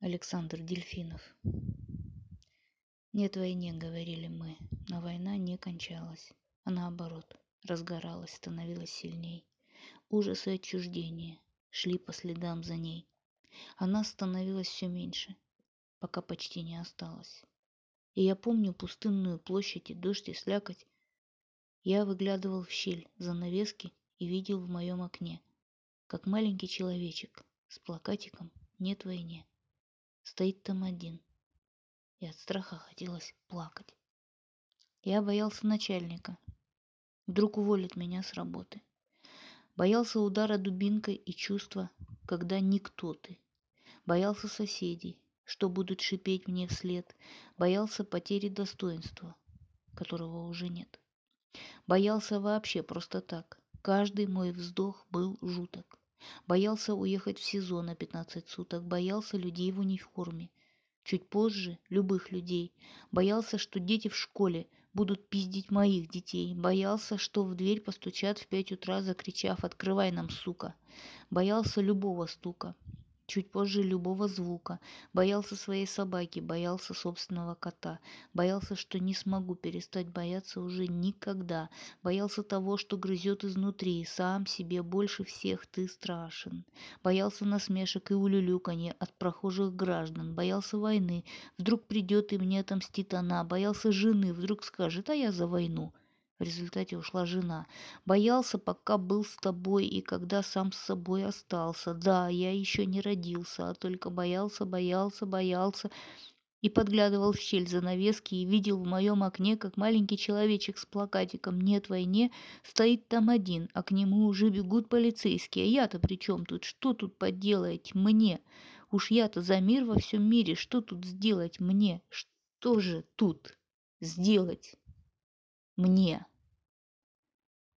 Александр Дельфинов. Нет войне, говорили мы, но война не кончалась, а наоборот, разгоралась, становилась сильней. Ужас и отчуждение шли по следам за ней. Она становилась все меньше, пока почти не осталось. И я помню пустынную площадь и дождь и слякоть. Я выглядывал в щель занавески и видел в моем окне, как маленький человечек с плакатиком «Нет войне». Стоит там один. И от страха хотелось плакать. Я боялся начальника. Вдруг уволит меня с работы. Боялся удара дубинкой и чувства, когда никто ты. Боялся соседей, что будут шипеть мне вслед. Боялся потери достоинства, которого уже нет. Боялся вообще просто так. Каждый мой вздох был жуток. Боялся уехать в СИЗО на 15 суток, боялся людей в униформе. Чуть позже любых людей. Боялся, что дети в школе будут пиздить моих детей. Боялся, что в дверь постучат в пять утра, закричав «Открывай нам, сука!». Боялся любого стука чуть позже любого звука, боялся своей собаки, боялся собственного кота, боялся, что не смогу перестать бояться уже никогда, боялся того, что грызет изнутри, сам себе больше всех ты страшен, боялся насмешек и улюлюканья от прохожих граждан, боялся войны, вдруг придет и мне отомстит она, боялся жены, вдруг скажет, а я за войну. В результате ушла жена. Боялся, пока был с тобой и когда сам с собой остался. Да, я еще не родился, а только боялся, боялся, боялся. И подглядывал в щель занавески и видел в моем окне, как маленький человечек с плакатиком «Нет войне» стоит там один, а к нему уже бегут полицейские. А я-то при чем тут? Что тут поделать мне? Уж я-то за мир во всем мире. Что тут сделать мне? Что же тут сделать? Мне